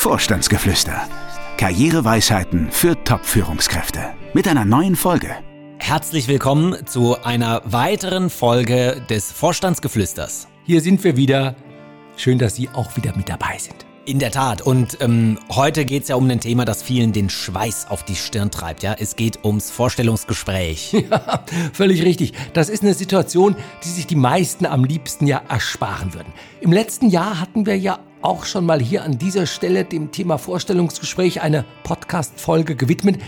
Vorstandsgeflüster. Karriereweisheiten für Top-Führungskräfte. Mit einer neuen Folge. Herzlich willkommen zu einer weiteren Folge des Vorstandsgeflüsters. Hier sind wir wieder. Schön, dass Sie auch wieder mit dabei sind. In der Tat. Und ähm, heute geht es ja um ein Thema, das vielen den Schweiß auf die Stirn treibt. Ja, es geht ums Vorstellungsgespräch. Ja, völlig richtig. Das ist eine Situation, die sich die meisten am liebsten ja ersparen würden. Im letzten Jahr hatten wir ja auch schon mal hier an dieser Stelle dem Thema Vorstellungsgespräch eine Podcast-Folge gewidmet.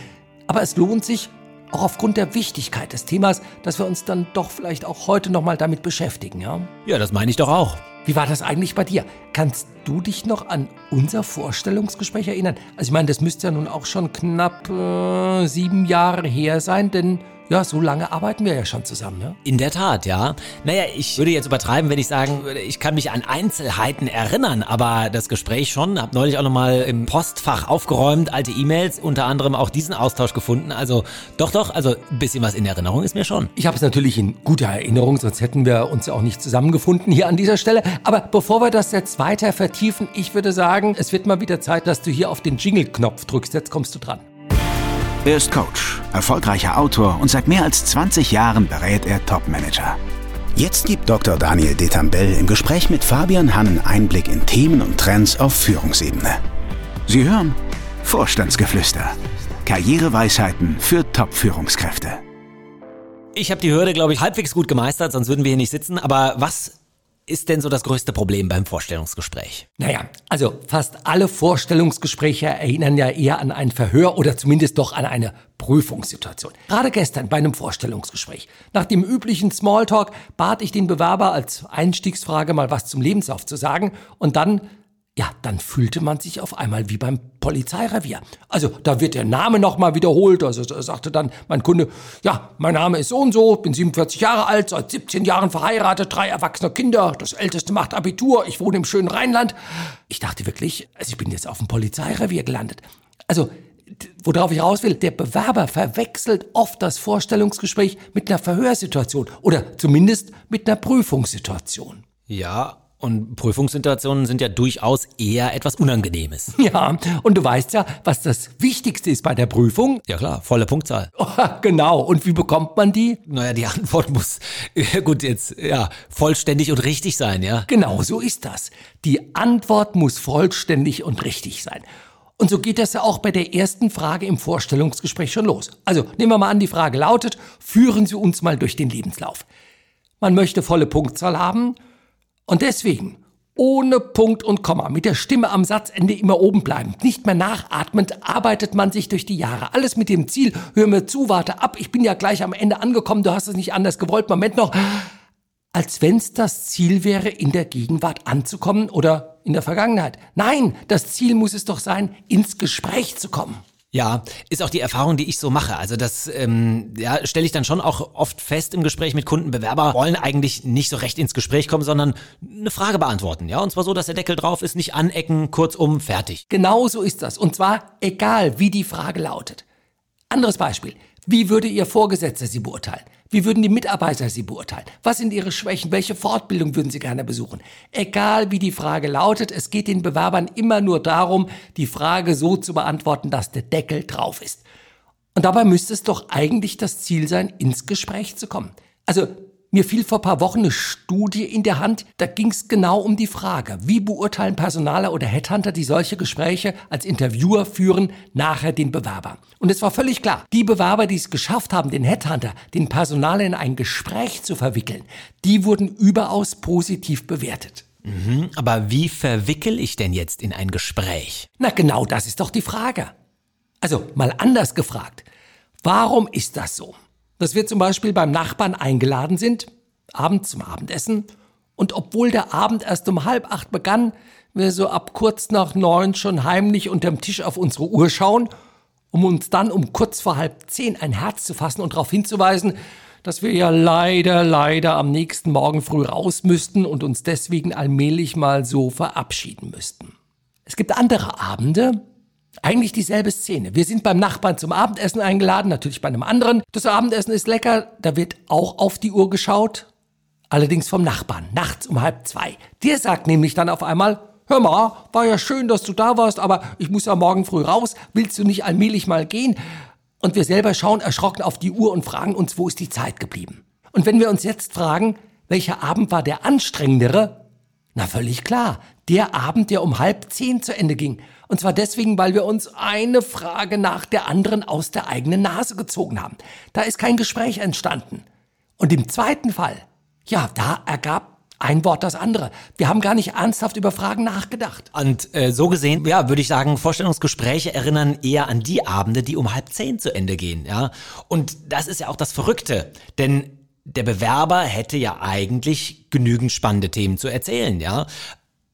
Aber es lohnt sich, auch aufgrund der Wichtigkeit des Themas, dass wir uns dann doch vielleicht auch heute nochmal damit beschäftigen, ja? Ja, das meine ich doch auch. Wie war das eigentlich bei dir? Kannst du dich noch an unser Vorstellungsgespräch erinnern? Also ich meine, das müsste ja nun auch schon knapp äh, sieben Jahre her sein, denn ja, so lange arbeiten wir ja schon zusammen, ne? In der Tat, ja. Naja, ich würde jetzt übertreiben, wenn ich sagen würde, ich kann mich an Einzelheiten erinnern, aber das Gespräch schon. Hab neulich auch nochmal im Postfach aufgeräumt, alte E-Mails, unter anderem auch diesen Austausch gefunden. Also doch, doch, also ein bisschen was in Erinnerung ist mir schon. Ich habe es natürlich in guter Erinnerung, sonst hätten wir uns ja auch nicht zusammengefunden hier an dieser Stelle. Aber bevor wir das jetzt weiter vertiefen, ich würde sagen, es wird mal wieder Zeit, dass du hier auf den Jingle-Knopf drückst. Jetzt kommst du dran. Er ist Coach, erfolgreicher Autor und seit mehr als 20 Jahren berät er Topmanager. Jetzt gibt Dr. Daniel Detambell im Gespräch mit Fabian Hannen Einblick in Themen und Trends auf Führungsebene. Sie hören Vorstandsgeflüster. Karriereweisheiten für Top-Führungskräfte. Ich habe die Hürde, glaube ich, halbwegs gut gemeistert, sonst würden wir hier nicht sitzen. Aber was ist denn so das größte Problem beim Vorstellungsgespräch? Naja, also fast alle Vorstellungsgespräche erinnern ja eher an ein Verhör oder zumindest doch an eine Prüfungssituation. Gerade gestern bei einem Vorstellungsgespräch. Nach dem üblichen Smalltalk bat ich den Bewerber als Einstiegsfrage mal was zum Lebenslauf zu sagen und dann ja, dann fühlte man sich auf einmal wie beim Polizeirevier. Also da wird der Name nochmal wiederholt. Also sagte dann mein Kunde, ja, mein Name ist so und so, bin 47 Jahre alt, seit 17 Jahren verheiratet, drei erwachsene Kinder, das älteste macht Abitur, ich wohne im schönen Rheinland. Ich dachte wirklich, also ich bin jetzt auf dem Polizeirevier gelandet. Also worauf ich raus will, der Bewerber verwechselt oft das Vorstellungsgespräch mit einer Verhörsituation oder zumindest mit einer Prüfungssituation. Ja, und Prüfungssituationen sind ja durchaus eher etwas Unangenehmes. Ja, und du weißt ja, was das Wichtigste ist bei der Prüfung. Ja klar, volle Punktzahl. Oh, genau, und wie bekommt man die? Naja, die Antwort muss, gut, jetzt, ja, vollständig und richtig sein, ja? Genau, so ist das. Die Antwort muss vollständig und richtig sein. Und so geht das ja auch bei der ersten Frage im Vorstellungsgespräch schon los. Also nehmen wir mal an, die Frage lautet, führen Sie uns mal durch den Lebenslauf. Man möchte volle Punktzahl haben und deswegen ohne Punkt und Komma, mit der Stimme am Satzende immer oben bleiben, nicht mehr nachatmend, arbeitet man sich durch die Jahre. Alles mit dem Ziel, hör mir zu, warte ab, ich bin ja gleich am Ende angekommen, du hast es nicht anders gewollt, Moment noch. Als wenn's das Ziel wäre, in der Gegenwart anzukommen oder in der Vergangenheit. Nein, das Ziel muss es doch sein, ins Gespräch zu kommen. Ja, ist auch die Erfahrung, die ich so mache. Also das ähm, ja, stelle ich dann schon auch oft fest im Gespräch mit Kunden. Bewerber wollen eigentlich nicht so recht ins Gespräch kommen, sondern eine Frage beantworten. Ja, und zwar so, dass der Deckel drauf ist, nicht anecken, kurzum, fertig. Genau so ist das. Und zwar egal, wie die Frage lautet. Anderes Beispiel. Wie würde Ihr Vorgesetzter Sie beurteilen? Wie würden die Mitarbeiter Sie beurteilen? Was sind Ihre Schwächen? Welche Fortbildung würden Sie gerne besuchen? Egal wie die Frage lautet, es geht den Bewerbern immer nur darum, die Frage so zu beantworten, dass der Deckel drauf ist. Und dabei müsste es doch eigentlich das Ziel sein, ins Gespräch zu kommen. Also mir fiel vor paar Wochen eine Studie in der Hand, da ging es genau um die Frage, wie beurteilen Personaler oder Headhunter, die solche Gespräche als Interviewer führen, nachher den Bewerber. Und es war völlig klar, die Bewerber, die es geschafft haben, den Headhunter, den Personaler in ein Gespräch zu verwickeln, die wurden überaus positiv bewertet. Mhm, aber wie verwickel ich denn jetzt in ein Gespräch? Na genau, das ist doch die Frage. Also mal anders gefragt, warum ist das so? Dass wir zum Beispiel beim Nachbarn eingeladen sind, abends zum Abendessen, und obwohl der Abend erst um halb acht begann, wir so ab kurz nach neun schon heimlich unterm Tisch auf unsere Uhr schauen, um uns dann um kurz vor halb zehn ein Herz zu fassen und darauf hinzuweisen, dass wir ja leider, leider am nächsten Morgen früh raus müssten und uns deswegen allmählich mal so verabschieden müssten. Es gibt andere Abende, eigentlich dieselbe Szene. Wir sind beim Nachbarn zum Abendessen eingeladen, natürlich bei einem anderen. Das Abendessen ist lecker, da wird auch auf die Uhr geschaut. Allerdings vom Nachbarn, nachts um halb zwei. Der sagt nämlich dann auf einmal, hör mal, war ja schön, dass du da warst, aber ich muss ja morgen früh raus, willst du nicht allmählich mal gehen? Und wir selber schauen erschrocken auf die Uhr und fragen uns, wo ist die Zeit geblieben? Und wenn wir uns jetzt fragen, welcher Abend war der anstrengendere? Na völlig klar, der Abend, der um halb zehn zu Ende ging. Und zwar deswegen, weil wir uns eine Frage nach der anderen aus der eigenen Nase gezogen haben. Da ist kein Gespräch entstanden. Und im zweiten Fall, ja, da ergab ein Wort das andere. Wir haben gar nicht ernsthaft über Fragen nachgedacht. Und äh, so gesehen, ja, würde ich sagen, Vorstellungsgespräche erinnern eher an die Abende, die um halb zehn zu Ende gehen, ja. Und das ist ja auch das Verrückte, denn der Bewerber hätte ja eigentlich genügend spannende Themen zu erzählen, ja.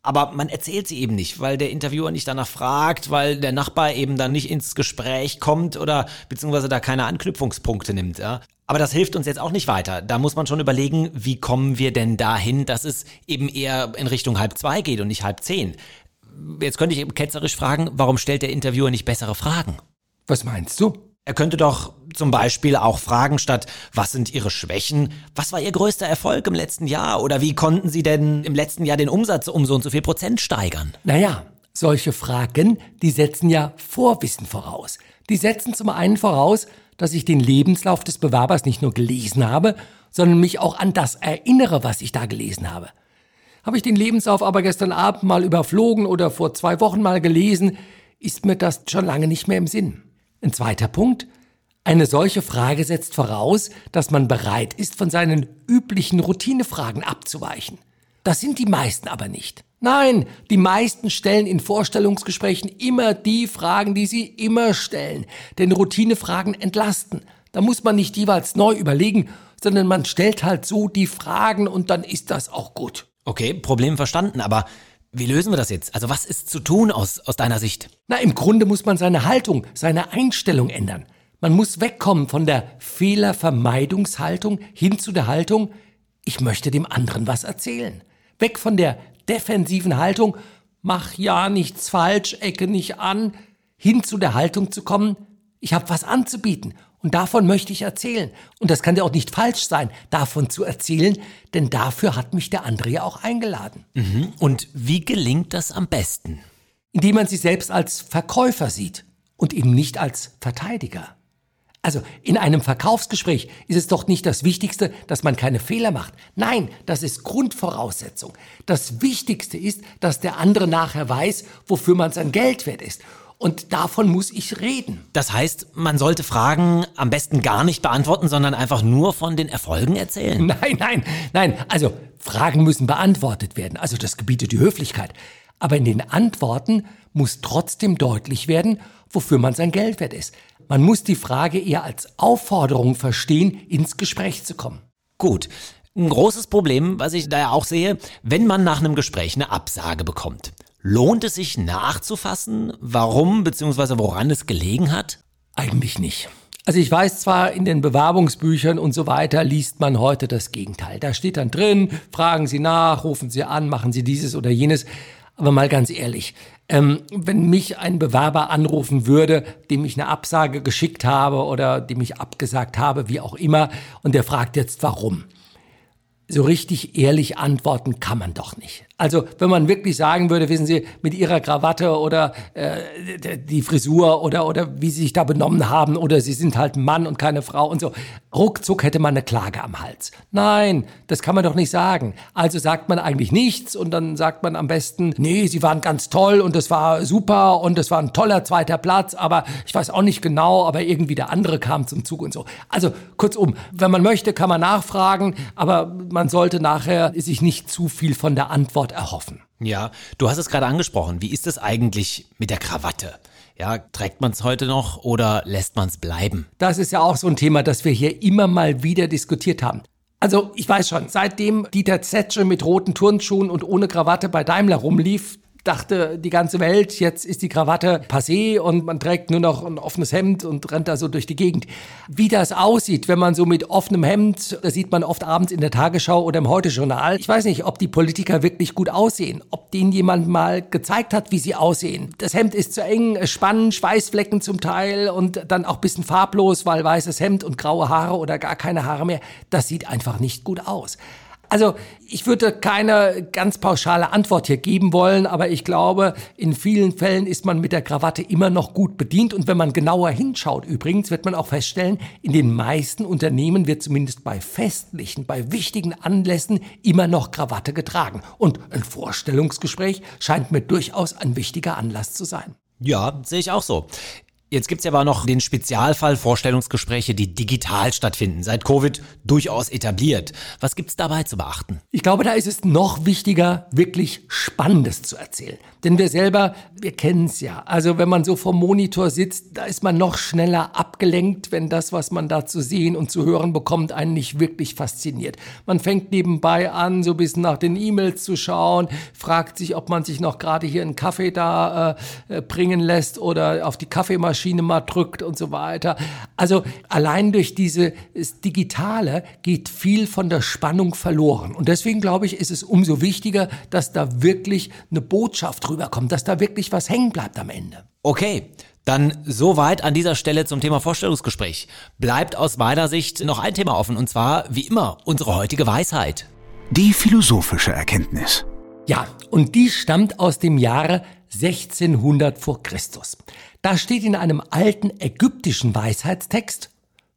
Aber man erzählt sie eben nicht, weil der Interviewer nicht danach fragt, weil der Nachbar eben dann nicht ins Gespräch kommt oder beziehungsweise da keine Anknüpfungspunkte nimmt. Ja? Aber das hilft uns jetzt auch nicht weiter. Da muss man schon überlegen, wie kommen wir denn dahin, dass es eben eher in Richtung halb zwei geht und nicht halb zehn. Jetzt könnte ich eben ketzerisch fragen, warum stellt der Interviewer nicht bessere Fragen? Was meinst du? Er könnte doch zum Beispiel auch fragen statt, was sind Ihre Schwächen? Was war Ihr größter Erfolg im letzten Jahr? Oder wie konnten Sie denn im letzten Jahr den Umsatz um so und so viel Prozent steigern? Naja, solche Fragen, die setzen ja Vorwissen voraus. Die setzen zum einen voraus, dass ich den Lebenslauf des Bewerbers nicht nur gelesen habe, sondern mich auch an das erinnere, was ich da gelesen habe. Habe ich den Lebenslauf aber gestern Abend mal überflogen oder vor zwei Wochen mal gelesen, ist mir das schon lange nicht mehr im Sinn. Ein zweiter Punkt. Eine solche Frage setzt voraus, dass man bereit ist, von seinen üblichen Routinefragen abzuweichen. Das sind die meisten aber nicht. Nein, die meisten stellen in Vorstellungsgesprächen immer die Fragen, die sie immer stellen. Denn Routinefragen entlasten. Da muss man nicht jeweils neu überlegen, sondern man stellt halt so die Fragen und dann ist das auch gut. Okay, Problem verstanden, aber wie lösen wir das jetzt? Also was ist zu tun aus, aus deiner Sicht? Na, im Grunde muss man seine Haltung, seine Einstellung ändern. Man muss wegkommen von der Fehlervermeidungshaltung hin zu der Haltung, ich möchte dem anderen was erzählen. Weg von der defensiven Haltung, mach ja nichts falsch, ecke nicht an, hin zu der Haltung zu kommen, ich habe was anzubieten und davon möchte ich erzählen. Und das kann ja auch nicht falsch sein, davon zu erzählen, denn dafür hat mich der andere ja auch eingeladen. Mhm. Und wie gelingt das am besten? Indem man sich selbst als Verkäufer sieht und eben nicht als Verteidiger. Also in einem Verkaufsgespräch ist es doch nicht das Wichtigste, dass man keine Fehler macht. Nein, das ist Grundvoraussetzung. Das Wichtigste ist, dass der andere nachher weiß, wofür man sein Geld wert ist. Und davon muss ich reden. Das heißt, man sollte Fragen am besten gar nicht beantworten, sondern einfach nur von den Erfolgen erzählen. Nein, nein, nein. Also Fragen müssen beantwortet werden. Also das gebietet die Höflichkeit. Aber in den Antworten muss trotzdem deutlich werden, wofür man sein Geld wert ist. Man muss die Frage eher als Aufforderung verstehen, ins Gespräch zu kommen. Gut. Ein großes Problem, was ich da ja auch sehe, wenn man nach einem Gespräch eine Absage bekommt. Lohnt es sich nachzufassen, warum bzw. woran es gelegen hat? Eigentlich nicht. Also ich weiß zwar, in den Bewerbungsbüchern und so weiter liest man heute das Gegenteil. Da steht dann drin, fragen Sie nach, rufen Sie an, machen Sie dieses oder jenes. Aber mal ganz ehrlich, ähm, wenn mich ein Bewerber anrufen würde, dem ich eine Absage geschickt habe oder dem ich abgesagt habe, wie auch immer, und der fragt jetzt warum, so richtig ehrlich antworten kann man doch nicht. Also wenn man wirklich sagen würde, wissen Sie, mit Ihrer Krawatte oder äh, die Frisur oder, oder wie Sie sich da benommen haben oder Sie sind halt Mann und keine Frau und so, ruckzuck hätte man eine Klage am Hals. Nein, das kann man doch nicht sagen. Also sagt man eigentlich nichts und dann sagt man am besten, nee, Sie waren ganz toll und das war super und das war ein toller zweiter Platz, aber ich weiß auch nicht genau, aber irgendwie der andere kam zum Zug und so. Also kurzum, wenn man möchte, kann man nachfragen, aber man sollte nachher sich nicht zu viel von der Antwort Antwort erhoffen. Ja, du hast es gerade angesprochen. Wie ist es eigentlich mit der Krawatte? Ja, trägt man es heute noch oder lässt man es bleiben? Das ist ja auch so ein Thema, das wir hier immer mal wieder diskutiert haben. Also ich weiß schon, seitdem Dieter Zetsche mit roten Turnschuhen und ohne Krawatte bei Daimler rumlief, dachte die ganze Welt, jetzt ist die Krawatte passé und man trägt nur noch ein offenes Hemd und rennt da so durch die Gegend. Wie das aussieht, wenn man so mit offenem Hemd, das sieht man oft abends in der Tagesschau oder im Heute-Journal. Ich weiß nicht, ob die Politiker wirklich gut aussehen, ob denen jemand mal gezeigt hat, wie sie aussehen. Das Hemd ist zu eng, spannend, Schweißflecken zum Teil und dann auch bisschen farblos, weil weißes Hemd und graue Haare oder gar keine Haare mehr. Das sieht einfach nicht gut aus. Also ich würde keine ganz pauschale Antwort hier geben wollen, aber ich glaube, in vielen Fällen ist man mit der Krawatte immer noch gut bedient. Und wenn man genauer hinschaut, übrigens, wird man auch feststellen, in den meisten Unternehmen wird zumindest bei festlichen, bei wichtigen Anlässen immer noch Krawatte getragen. Und ein Vorstellungsgespräch scheint mir durchaus ein wichtiger Anlass zu sein. Ja, sehe ich auch so. Jetzt gibt's ja aber noch den Spezialfall Vorstellungsgespräche, die digital stattfinden, seit Covid durchaus etabliert. Was gibt's dabei zu beachten? Ich glaube, da ist es noch wichtiger, wirklich Spannendes zu erzählen. Denn wir selber, wir kennen es ja. Also wenn man so vor Monitor sitzt, da ist man noch schneller abgelenkt, wenn das, was man da zu sehen und zu hören bekommt, einen nicht wirklich fasziniert. Man fängt nebenbei an, so ein bisschen nach den E-Mails zu schauen, fragt sich, ob man sich noch gerade hier einen Kaffee da äh, äh bringen lässt oder auf die Kaffeemaschine mal drückt und so weiter. Also allein durch dieses Digitale geht viel von der Spannung verloren. Und deswegen glaube ich, ist es umso wichtiger, dass da wirklich eine Botschaft rüberkommt, dass da wirklich was hängen bleibt am Ende. Okay. Dann soweit an dieser Stelle zum Thema Vorstellungsgespräch. Bleibt aus meiner Sicht noch ein Thema offen und zwar, wie immer, unsere heutige Weisheit. Die philosophische Erkenntnis. Ja, und die stammt aus dem Jahre 1600 vor Christus. Da steht in einem alten ägyptischen Weisheitstext,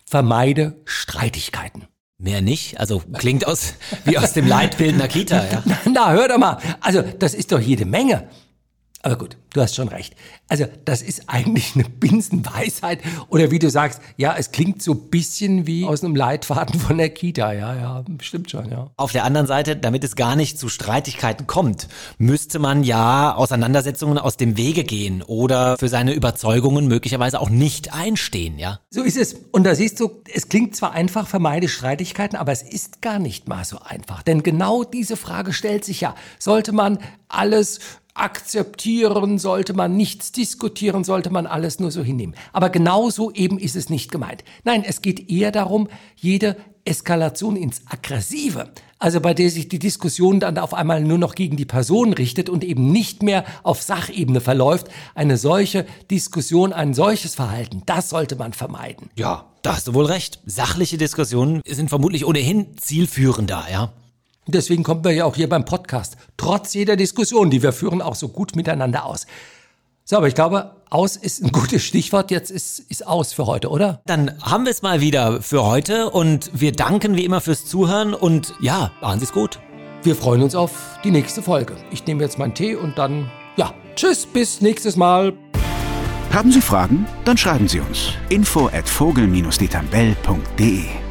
vermeide Streitigkeiten. Mehr nicht? Also klingt aus wie aus dem Leitbild einer Kita, ja? Na, na, hör doch mal. Also, das ist doch jede Menge. Aber gut, du hast schon recht. Also das ist eigentlich eine Binsenweisheit. Oder wie du sagst, ja, es klingt so ein bisschen wie aus einem Leitfaden von der Kita. Ja, ja, stimmt schon, ja. Auf der anderen Seite, damit es gar nicht zu Streitigkeiten kommt, müsste man ja Auseinandersetzungen aus dem Wege gehen oder für seine Überzeugungen möglicherweise auch nicht einstehen, ja? So ist es. Und da siehst du, es klingt zwar einfach, vermeide Streitigkeiten, aber es ist gar nicht mal so einfach. Denn genau diese Frage stellt sich ja. Sollte man alles akzeptieren, sollte man nichts diskutieren, sollte man alles nur so hinnehmen. Aber genauso eben ist es nicht gemeint. Nein, es geht eher darum, jede Eskalation ins Aggressive, also bei der sich die Diskussion dann auf einmal nur noch gegen die Person richtet und eben nicht mehr auf Sachebene verläuft, eine solche Diskussion, ein solches Verhalten, das sollte man vermeiden. Ja, da hast du wohl recht. Sachliche Diskussionen sind vermutlich ohnehin zielführender, ja. Deswegen kommen wir ja auch hier beim Podcast, trotz jeder Diskussion, die wir führen, auch so gut miteinander aus. So, aber ich glaube, aus ist ein gutes Stichwort. Jetzt ist, ist aus für heute, oder? Dann haben wir es mal wieder für heute und wir danken wie immer fürs Zuhören und ja, machen Sie es gut. Wir freuen uns auf die nächste Folge. Ich nehme jetzt meinen Tee und dann, ja, tschüss, bis nächstes Mal. Haben Sie Fragen? Dann schreiben Sie uns. Info at vogel-detambell.de